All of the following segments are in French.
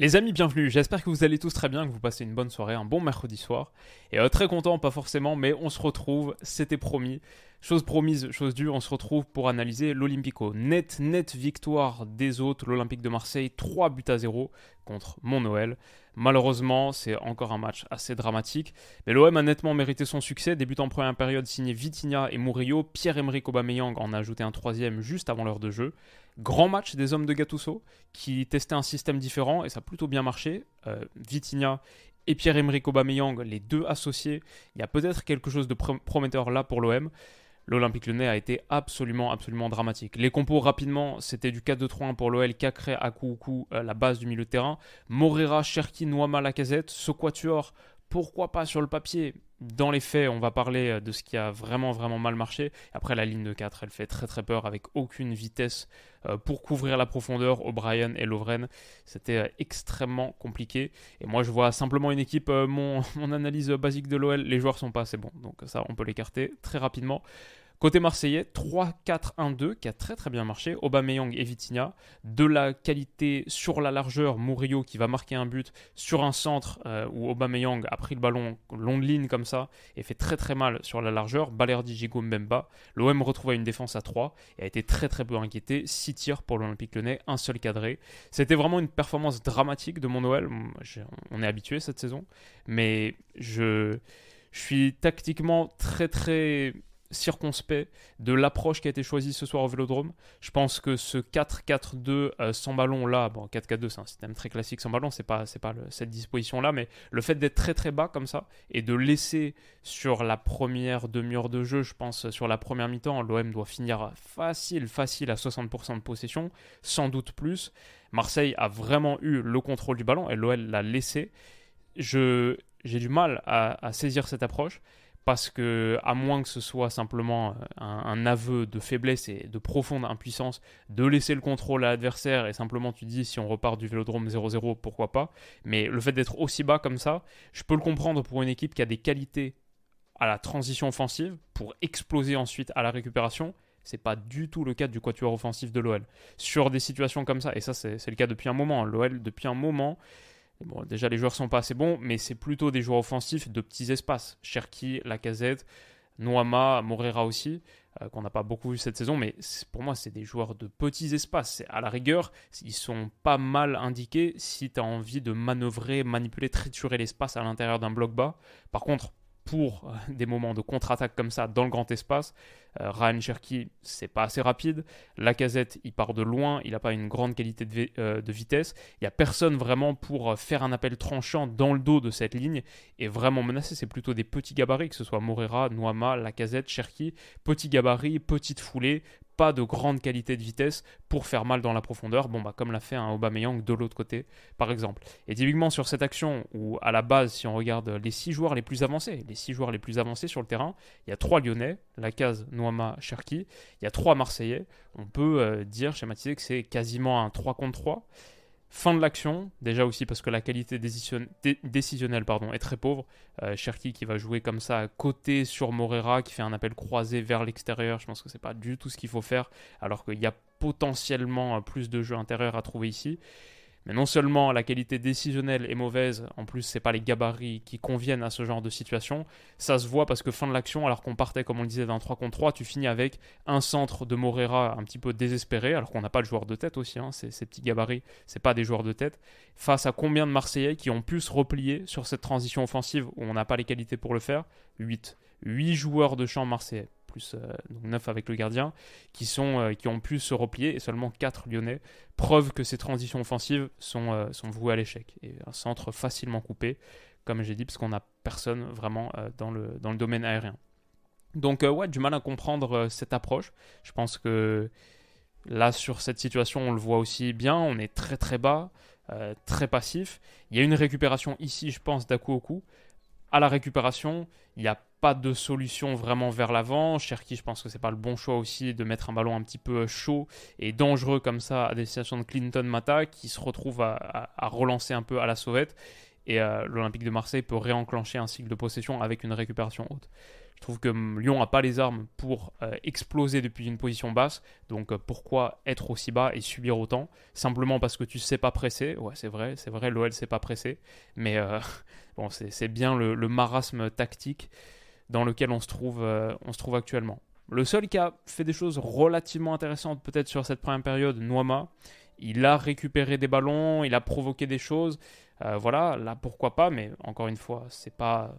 Les amis, bienvenue. J'espère que vous allez tous très bien, que vous passez une bonne soirée, un bon mercredi soir. Et euh, très content, pas forcément, mais on se retrouve, c'était promis. Chose promise, chose due, on se retrouve pour analyser l'Olympico. Net, net victoire des autres, l'Olympique de Marseille, 3 buts à 0 contre Mont-Noël. Malheureusement, c'est encore un match assez dramatique. Mais l'OM a nettement mérité son succès. Débutant en première période signé Vitinha et Murillo. Pierre-Emerick Aubameyang en a ajouté un troisième juste avant l'heure de jeu. Grand match des hommes de Gattuso qui testaient un système différent et ça a plutôt bien marché. Euh, Vitinha et Pierre-Emerick Aubameyang, les deux associés, il y a peut-être quelque chose de prometteur là pour l'OM. L'Olympique Lyonnais a été absolument, absolument dramatique. Les compos rapidement, c'était du 4-2-3-1 pour l'OL, Cacré, Akou, euh, la base du milieu de terrain. Morera, Cherki, Noama, Lacazette. Ce quatuor, pourquoi pas sur le papier dans les faits, on va parler euh, de ce qui a vraiment vraiment mal marché. Après, la ligne de 4, elle fait très très peur avec aucune vitesse euh, pour couvrir la profondeur. O'Brien et Lovren, c'était extrêmement compliqué. Et moi, je vois simplement une équipe, mon, mon analyse basique de l'OL, les joueurs sont pas assez bons. Donc ça, on peut l'écarter très rapidement. Côté marseillais, 3-4-1-2 qui a très très bien marché. Aubameyang et Vitinha. De la qualité sur la largeur, Murillo qui va marquer un but sur un centre euh, où Aubameyang a pris le ballon longue ligne comme ça et fait très très mal sur la largeur. Balerdi, Gigo, Mbemba. L'OM retrouve une défense à 3 et a été très très peu inquiété. 6 tirs pour l'Olympique Lyonnais, un seul cadré. C'était vraiment une performance dramatique de mon Noël. On est habitué cette saison. Mais je suis tactiquement très très circonspect de l'approche qui a été choisie ce soir au Vélodrome. Je pense que ce 4-4-2 euh, sans ballon là, bon 4-4-2 c'est un système très classique sans ballon, c'est pas c'est pas cette disposition là, mais le fait d'être très très bas comme ça et de laisser sur la première demi-heure de jeu, je pense sur la première mi-temps, l'OM doit finir facile facile à 60% de possession, sans doute plus. Marseille a vraiment eu le contrôle du ballon et l'OL l'a laissé. Je j'ai du mal à saisir cette approche parce que, à moins que ce soit simplement euh, un, aveu de faiblesse et de profonde impuissance, de laisser le contrôle à l'adversaire et simplement tu dis si on repart du vélodrome 0-0, pourquoi pas? Mais le fait d'être aussi bas comme ça, je peux le comprendre pour une équipe qui a des qualités à la transition offensive pour exploser ensuite à la récupération. C'est pas du tout le cas du quatuor offensif de l'OL. Sur des situations comme ça, et ça c'est le cas depuis un moment, l'OL depuis un moment Bon, déjà, les joueurs sont pas assez bons, mais c'est plutôt des joueurs offensifs de petits espaces. Cherki, Lacazette, Noama, Morera aussi, euh, qu'on n'a pas beaucoup vu cette saison, mais pour moi, c'est des joueurs de petits espaces. À la rigueur, ils sont pas mal indiqués si tu as envie de manœuvrer, manipuler, triturer l'espace à l'intérieur d'un bloc bas. Par contre, pour euh, des moments de contre-attaque comme ça dans le grand espace. Euh, Ryan c'est pas assez rapide. Lacazette, il part de loin, il n'a pas une grande qualité de, euh, vitesse. Il n'y a personne vraiment pour faire un appel tranchant dans le dos de cette ligne et vraiment menacer. C'est plutôt des petits gabarits, que ce soit Morera, Noama, Lacazette, Cherky. Petits gabarits, petites foulées, pas de grande qualité de vitesse pour faire mal dans la profondeur, bon bah comme l'a fait un Aubameyang de l'autre côté par exemple. Et typiquement sur cette action où à la base si on regarde les six joueurs les plus avancés, les six joueurs les plus avancés sur le terrain, il y a trois Lyonnais, Lacaz, Noama, Cherki, il y a trois Marseillais, on peut euh, dire schématiser que c'est quasiment un 3 contre 3. Fin de l'action, déjà aussi parce que la qualité décisionnelle est très pauvre. Euh, Cherki qui va jouer comme ça à côté sur Morera, qui fait un appel croisé vers l'extérieur. Je pense que c'est pas du tout ce qu'il faut faire, alors qu'il y a potentiellement plus de jeux intérieurs à trouver ici. Mais non seulement la qualité décisionnelle est mauvaise, en plus c'est pas les gabarits qui conviennent à ce genre de situation. Ça se voit parce que fin de l'action, alors qu'on partait comme on le disait d'un 3 contre 3, tu finis avec un centre de Morera un petit peu désespéré, alors qu'on n'a pas de joueur de tête aussi, hein, ces, petits gabarits, c'est pas des joueurs de tête. Face à combien de Marseillais qui ont pu se replier sur cette transition offensive où on n'a pas les qualités pour le faire? 8. 8 joueurs de champ marseillais plus euh, donc 9 avec le gardien, qui, sont, euh, qui ont pu se replier, et seulement 4 lyonnais. Preuve que ces transitions offensives sont, euh, sont vouées à l'échec. Et un centre facilement coupé, comme j'ai dit, parce qu'on n'a personne vraiment dans, le, dans le domaine aérien. Donc ouais, du mal à comprendre cette approche. Je pense que Là, sur cette situation, on le voit aussi bien, on est très très bas, euh, très passif. Il y a une récupération ici, je pense, coup. À la récupération, il n'y a pas de solution vraiment vers l'avant. Cherki, je pense que c'est pas le bon choix aussi de mettre un ballon un petit peu chaud et dangereux comme ça à destination de Clinton Mata qui se retrouve à, relancer un peu à la sauvette. Et euh, l'Olympique de Marseille peut réenclencher un cycle de possession avec une récupération haute. Je trouve que Lyon n'a pas les armes pour euh, exploser depuis une position basse. Donc euh, pourquoi être aussi bas et subir autant? Simplement parce que tu ne sais pas presser. Ouais, c'est vrai, c'est vrai, l'OL ne sait pas presser. Mais bon, c'est bien le, marasme tactique dans lequel on se trouve, on se trouve actuellement. Le seul qui a fait des choses relativement intéressantes peut-être sur cette première période, Noama, il a récupéré des ballons, il a provoqué des choses. Euh, voilà, là pourquoi pas, mais encore une fois, c'est pas,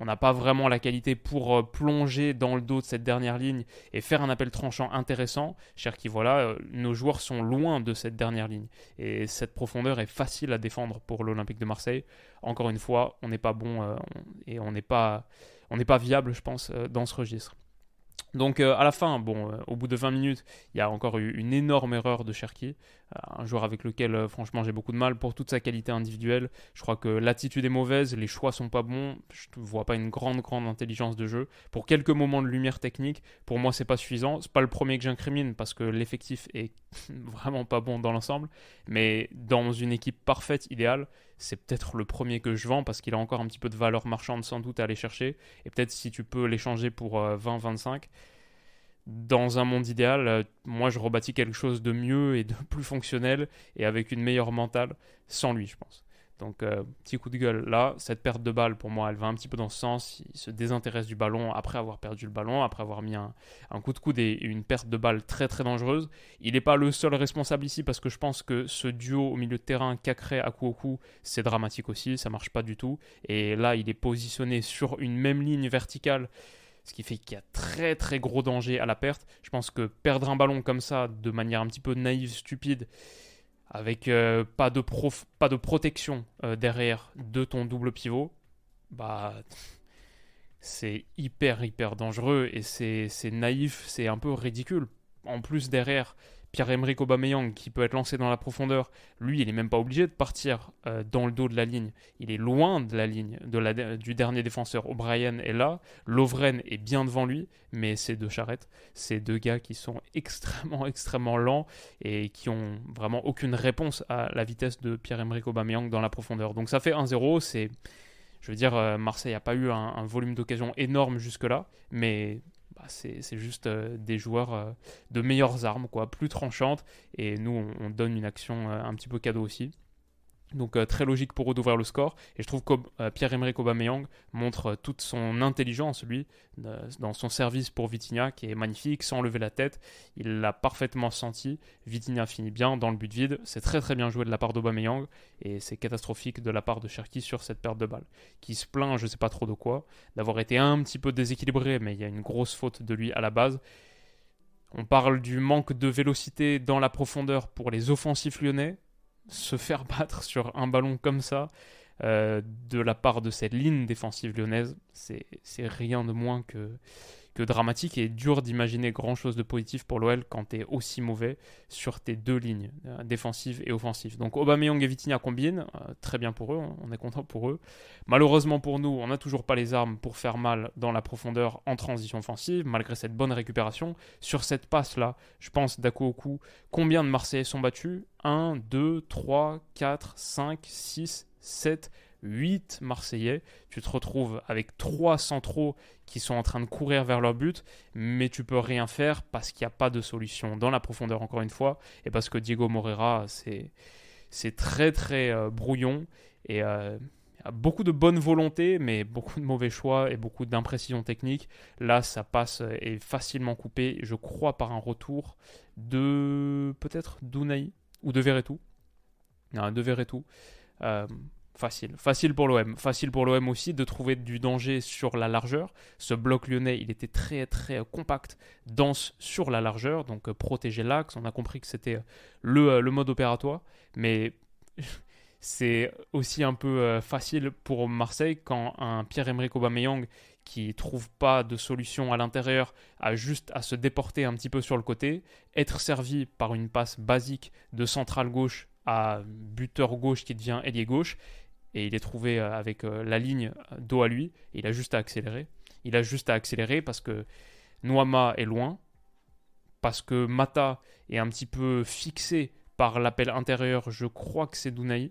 on n'a pas vraiment la qualité pour euh, plonger dans le dos de cette dernière ligne et faire un appel tranchant intéressant. Cher qui voilà, euh, nos joueurs sont loin de cette dernière ligne et cette profondeur est facile à défendre pour l'Olympique de Marseille. Encore une fois, on n'est pas bon et on n'est pas, on n'est pas viable, je pense, dans ce registre. Donc à la fin, bon, au bout de 20 minutes, il y a encore eu une énorme erreur de Cherki un joueur avec lequel euh, franchement j'ai beaucoup de mal pour toute sa qualité individuelle. Je crois que l'attitude est mauvaise, les choix sont pas bons, je ne vois pas une grande grande intelligence de jeu. Pour quelques moments de lumière technique, pour moi c'est pas suffisant. C'est pas le premier que j'incrimine parce que l'effectif est vraiment pas bon dans l'ensemble, mais dans une équipe parfaite, idéale, c'est peut-être le premier que je vends parce qu'il a encore un petit peu de valeur marchande sans doute à aller chercher. Et peut-être si tu peux l'échanger pour 20-25, euh, dans un monde idéal, euh, moi je rebâtis quelque chose de mieux et de plus fonctionnel et avec une meilleure mentale sans lui, je pense. Donc, euh, petit coup de gueule là. Cette perte de balle, pour moi, elle va un petit peu dans ce sens. Il se désintéresse du ballon après avoir perdu le ballon, après avoir mis un, coup de coude et une perte de balle très très dangereuse. Il n'est pas le seul responsable ici parce que je pense que ce duo au milieu de terrain, au coup, c'est dramatique aussi. Ça marche pas du tout. Et là, il est positionné sur une même ligne verticale ce qui fait qu'il y a très très gros danger à la perte. Je pense que perdre un ballon comme ça, de manière un petit peu naïve, stupide, avec euh, pas, de protection euh, derrière de ton double pivot, bah c'est hyper hyper dangereux et c'est naïf, c'est un peu ridicule. En plus derrière, Pierre-Emerick Aubameyang qui peut être lancé dans la profondeur, lui, il n'est même pas obligé de partir euh, dans le dos de la ligne. Il est loin de la ligne du dernier défenseur. O'Brien est là, Lovren est bien devant lui, mais c'est deux charrettes. C'est deux gars qui sont extrêmement, extrêmement lents et qui ont vraiment aucune réponse à la vitesse de Pierre-Emerick Aubameyang dans la profondeur. Donc ça fait 1-0, c'est... Je veux dire, euh, Marseille n'a pas eu un, un volume d'occasion énorme jusque-là, mais bah, c'est juste euh, des joueurs euh, de meilleures armes, quoi, plus tranchantes. Et nous, on, donne une action euh, un petit peu cadeau aussi. Donc très logique pour eux d'ouvrir le score. Et je trouve que Pierre-Emerick Aubameyang montre toute son intelligence, lui, dans son service pour Vitinha, qui est magnifique, sans lever la tête. Il l'a parfaitement senti. Vitinha finit bien dans le but vide. C'est très très bien joué de la part d'Aubameyang. Et c'est catastrophique de la part de Cherki sur cette perte de balle. Qui se plaint, je sais pas trop de quoi, d'avoir été un petit peu déséquilibré, mais il y a une grosse faute de lui à la base. On parle du manque de vélocité dans la profondeur pour les offensifs lyonnais se faire battre sur un ballon comme ça euh, de la part de cette ligne défensive lyonnaise, c'est rien de moins que, que dramatique et dur d'imaginer grand chose de positif pour l'OL quand tu es aussi mauvais sur tes deux lignes, euh, défensive et offensive. Donc Aubameyang et Vitinha combinent, euh, très bien pour eux, on est content pour eux. Malheureusement pour nous, on n'a toujours pas les armes pour faire mal dans la profondeur en transition offensive, malgré cette bonne récupération. Sur cette passe-là, je pense d'à coup au coup, combien de Marseillais sont battus? 1, 2, 3, 4, 5, 6, 7, 8 Marseillais. Tu te retrouves avec 3 centraux qui sont en train de courir vers leur but, mais tu peux rien faire parce qu'il n'y a pas de solution dans la profondeur, encore une fois, et parce que Diego Moreira, c'est très très euh, brouillon et euh, beaucoup de bonne volonté, mais beaucoup de mauvais choix et beaucoup d'imprécision technique. Là, ça passe et facilement coupé, je crois, par un retour de peut-être d'Unai ou de Verretou. Non, de Verretou. Euh, Facile. Facile pour l'OM. Facile pour l'OM aussi de trouver du danger sur la largeur. Ce bloc lyonnais, il était très très compact, dense sur la largeur, donc euh, protéger l'axe. On a compris que c'était euh, le, euh, le, mode opératoire. Mais c'est aussi un peu facile pour Marseille quand un Pierre-Emerick Aubameyang qui trouve pas de solution à l'intérieur, a juste à se déporter un petit peu sur le côté, être servi par une passe basique de centrale gauche à buteur gauche qui devient ailier gauche, et il est trouvé euh, avec euh, la ligne dos à lui, il a juste à accélérer. Il a juste à accélérer parce que Noama est loin, parce que Mata est un petit peu fixé par l'appel intérieur, je crois que c'est Dounaï.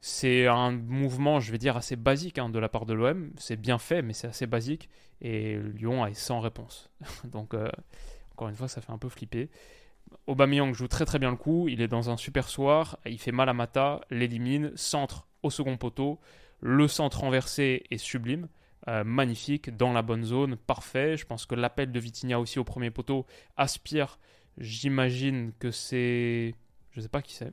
C'est un mouvement, je vais dire, assez basique hein, de la part de l'OM. C'est bien fait, mais c'est assez basique. Et Lyon est sans réponse. Donc, euh, encore une fois, ça fait un peu flipper. Aubameyang joue très très bien le coup. Il est dans un super soir. Il fait mal à Mata, l'élimine, centre au second poteau. Le centre renversé est sublime. Euh, magnifique, dans la bonne zone, parfait. Je pense que l'appel de Vitinha aussi au premier poteau aspire. J'imagine que c'est. Je ne sais pas qui c'est.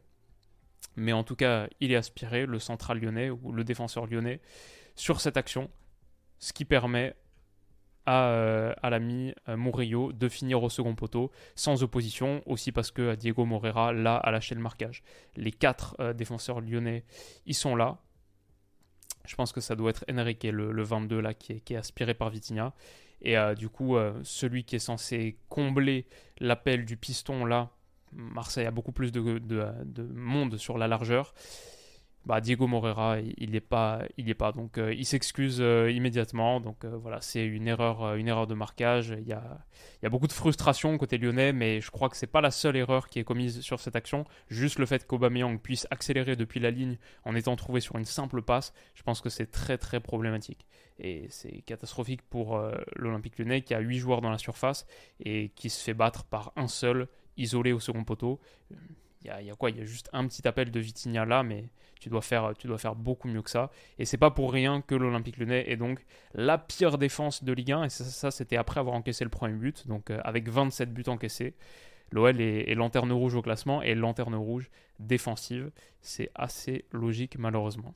Mais en tout cas, il est aspiré, le central lyonnais ou le défenseur lyonnais, sur cette action. Ce qui permet à, euh, à l'ami euh, Murillo de finir au second poteau sans opposition, aussi parce que Diego Morera, là, a lâché le marquage. Les quatre défenseurs lyonnais, ils sont là. Je pense que ça doit être Enrique, le, le 22 là, qui est, aspiré par Vitinha. Et euh, du coup, euh, celui qui est censé combler l'appel du piston là, Marseille a beaucoup plus de monde sur la largeur. Bah, Diego Morera, il n'est pas, il est pas. Donc, euh, il s'excuse euh, immédiatement. Donc, euh, voilà, c'est une erreur, une erreur de marquage. Il y a, il y a beaucoup de frustration côté lyonnais, mais je crois que c'est pas la seule erreur qui est commise sur cette action. Juste le fait qu'Aubameyang puisse accélérer depuis la ligne en étant trouvé sur une simple passe, je pense que c'est très très problématique. Et c'est catastrophique pour l'Olympique lyonnais qui a 8 joueurs dans la surface et qui se fait battre par un seul, isolé au second poteau. Il y, a, quoi Il y a juste un petit appel de Vitinha là, mais tu dois faire, beaucoup mieux que ça. Et c'est pas pour rien que l'Olympique Lyonnais est donc la pire défense de Ligue 1. Et ça, c'était après avoir encaissé le premier but, donc euh, avec 27 buts encaissés. L'OL est, lanterne rouge au classement et lanterne rouge défensive. C'est assez logique malheureusement.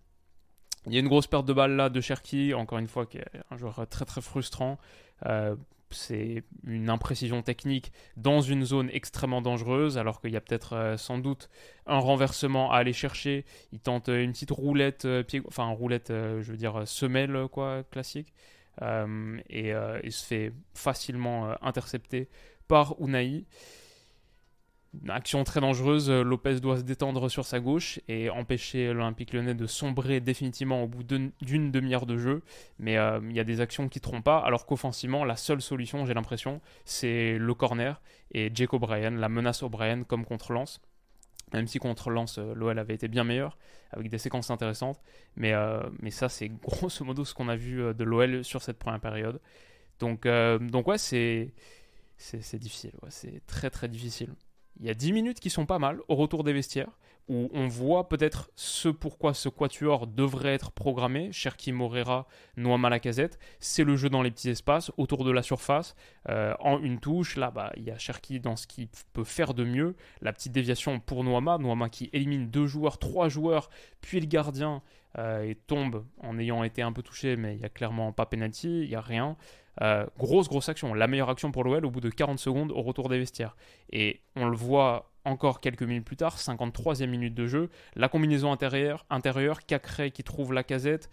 Il y a une grosse perte de balle là de Cherki, encore une fois, qui est un joueur très très frustrant. Euh, c'est une imprécision technique dans une zone extrêmement dangereuse, alors qu'il y a peut-être euh, sans doute un renversement à aller chercher. Il tente une petite roulette, euh, pied, enfin roulette, euh, je veux dire semelle quoi, classique, et il se fait facilement intercepter par Unai. Action très dangereuse, Lopez doit se détendre sur sa gauche et empêcher l'Olympique lyonnais de sombrer définitivement au bout d'une demi-heure de jeu. Mais euh, il y a des actions qui ne trompent pas, alors qu'offensivement, la seule solution, j'ai l'impression, c'est le corner et Jake O'Brien, la menace O'Brien comme contre Lens. Même si contre Lens, euh, l'OL avait été bien meilleur, avec des séquences intéressantes. Mais, euh, ça, c'est grosso modo ce qu'on a vu de l'OL sur cette première période. Donc, donc ouais, c'est difficile. c'est très très difficile. Il y a 10 minutes qui sont pas mal au retour des vestiaires, où on voit peut-être ce pourquoi ce quatuor devrait être programmé. Cherki Morera, Noama Lacazette, c'est le jeu dans les petits espaces, autour de la surface, euh, en une touche. Là, bah, il y a Cherki dans ce qu'il peut faire de mieux. La petite déviation pour Noama, Noama qui élimine deux joueurs, trois joueurs, puis le gardien euh, et tombe en ayant été un peu touché, mais il n'y a clairement pas penalty, il n'y a rien. Euh, grosse, grosse action. La meilleure action pour l'OL au bout de 40 secondes au retour des vestiaires. Et on le voit encore quelques minutes plus tard, 53e minute de jeu. La combinaison intérieure, intérieure Cacré qui trouve la casette.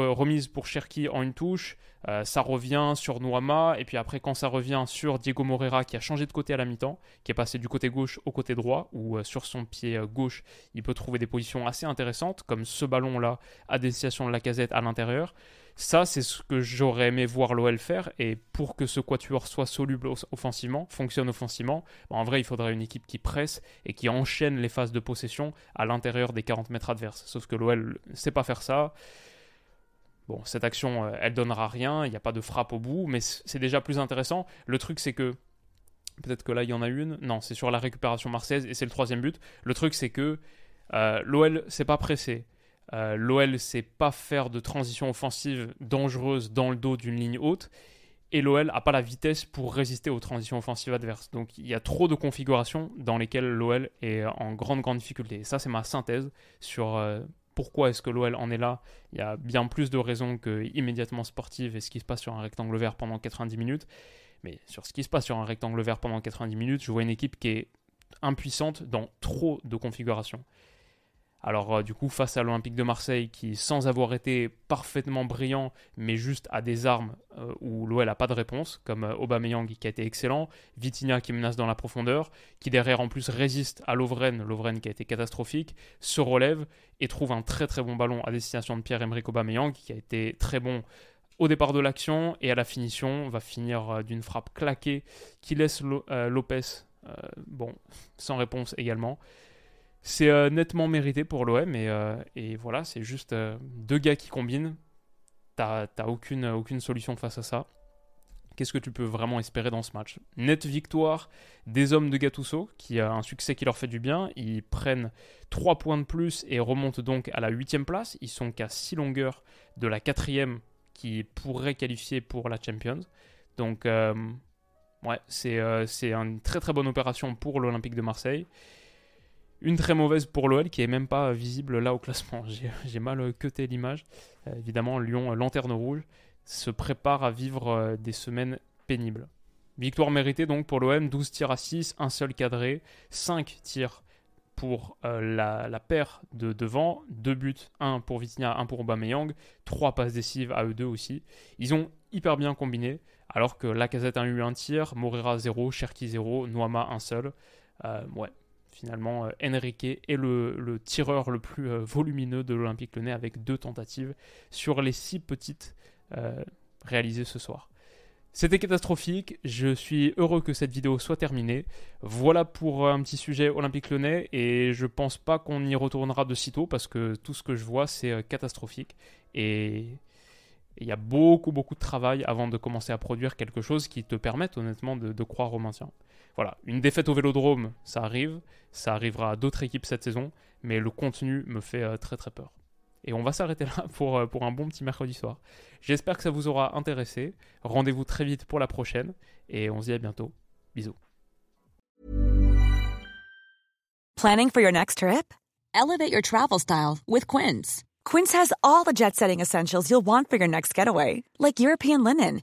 Euh, remise pour Cherki en une touche, euh, ça revient sur Noama, et puis après quand ça revient sur Diego Morera qui a changé de côté à la mi-temps, qui est passé du côté gauche au côté droit, ou sur son pied gauche, il peut trouver des positions assez intéressantes, comme ce ballon-là à destination de la casette à l'intérieur. Ça, c'est ce que j'aurais aimé voir l'OL faire. Et pour que ce quatuor soit soluble offensivement, fonctionne offensivement, bah, en vrai, il faudrait une équipe qui presse et qui enchaîne les phases de possession à l'intérieur des 40 mètres adverses. Sauf que l'OL ne sait pas faire ça. Bon, cette action, euh, elle donnera rien, il n'y a pas de frappe au bout, mais c'est déjà plus intéressant. Le truc, c'est que. Peut-être que là, il y en a une. Non, c'est sur la récupération marseillaise et c'est le troisième but. Le truc, c'est que euh, l'OL s'est pas pressé. Euh, L'OL sait pas faire de transition offensive dangereuse dans le dos d'une ligne haute. Et l'OL n'a pas la vitesse pour résister aux transitions offensives adverses. Donc il y a trop de configurations dans lesquelles l'OL est en grande, grande difficulté. Ça, c'est ma synthèse sur euh, pourquoi est-ce que l'OL en est là. Il y a bien plus de raisons que immédiatement sportive et ce qui se passe sur un rectangle vert pendant 90 minutes. Mais sur ce qui se passe sur un rectangle vert pendant 90 minutes, je vois une équipe qui est impuissante dans trop de configurations. Alors euh, du coup, face à l'Olympique de Marseille, qui sans avoir été parfaitement brillant, mais juste à des armes euh, où l'OL n'a pas de réponse, comme euh, Aubameyang qui a été excellent, Vitinha qui menace dans la profondeur, qui derrière en plus résiste à Lovren, Lovren qui a été catastrophique, se relève et trouve un très très bon ballon à destination de Pierre-Emerick Aubameyang, qui a été très bon au départ de l'action et à la finition, va finir d'une frappe claquée qui laisse Lopez, bon, sans réponse également. C'est euh, nettement mérité pour l'OM et, euh, et, voilà, c'est juste euh, deux gars qui combinent. T'as aucune, aucune solution face à ça. Qu'est-ce que tu peux vraiment espérer dans ce match? Nette victoire des hommes de Gattuso, qui a un succès qui leur fait du bien. Ils prennent 3 points de plus et remontent donc à la 8 place. Ils sont qu'à 6 longueurs de la 4 qui pourrait qualifier pour la Champions. Donc, ouais, c'est une très très bonne opération pour l'Olympique de Marseille. Une très mauvaise pour l'OL qui est même pas visible là au classement. J'ai mal cuté l'image. Euh, évidemment, Lyon, euh, lanterne rouge, se prépare à vivre euh, des semaines pénibles. Victoire méritée donc pour l'OM, 12 tirs à 6, un seul cadré, 5 tirs pour la, paire de devant, 2 buts, 1 pour Vitinha, 1 pour Aubameyang, 3 passes décisives à eux deux aussi. Ils ont hyper bien combiné, alors que Lacazette a eu un tir, Morera 0, Cherki 0, Noama un seul. ouais, finalement, euh, Enrique est le, tireur le plus euh, volumineux de l'Olympique Lyonnais avec deux tentatives sur les six petites euh, réalisées ce soir. C'était catastrophique, je suis heureux que cette vidéo soit terminée. Voilà pour un petit sujet Olympique Lyonnais et je pense pas qu'on y retournera de sitôt parce que tout ce que je vois c'est catastrophique et il y a beaucoup beaucoup de travail avant de commencer à produire quelque chose qui te permette honnêtement de croire au maintien voilà, une défaite au Vélodrome, ça arrive, ça arrivera à d'autres équipes cette saison, mais le contenu me fait euh, très très peur. Et on va s'arrêter là pour, euh, pour un bon petit mercredi soir. J'espère que ça vous aura intéressé. Rendez-vous très vite pour la prochaine et on se dit à bientôt. Bisous. Planning for your next trip? Elevate your travel style with Quince. Quince has all the jet-setting essentials you'll want for your next getaway, like European linen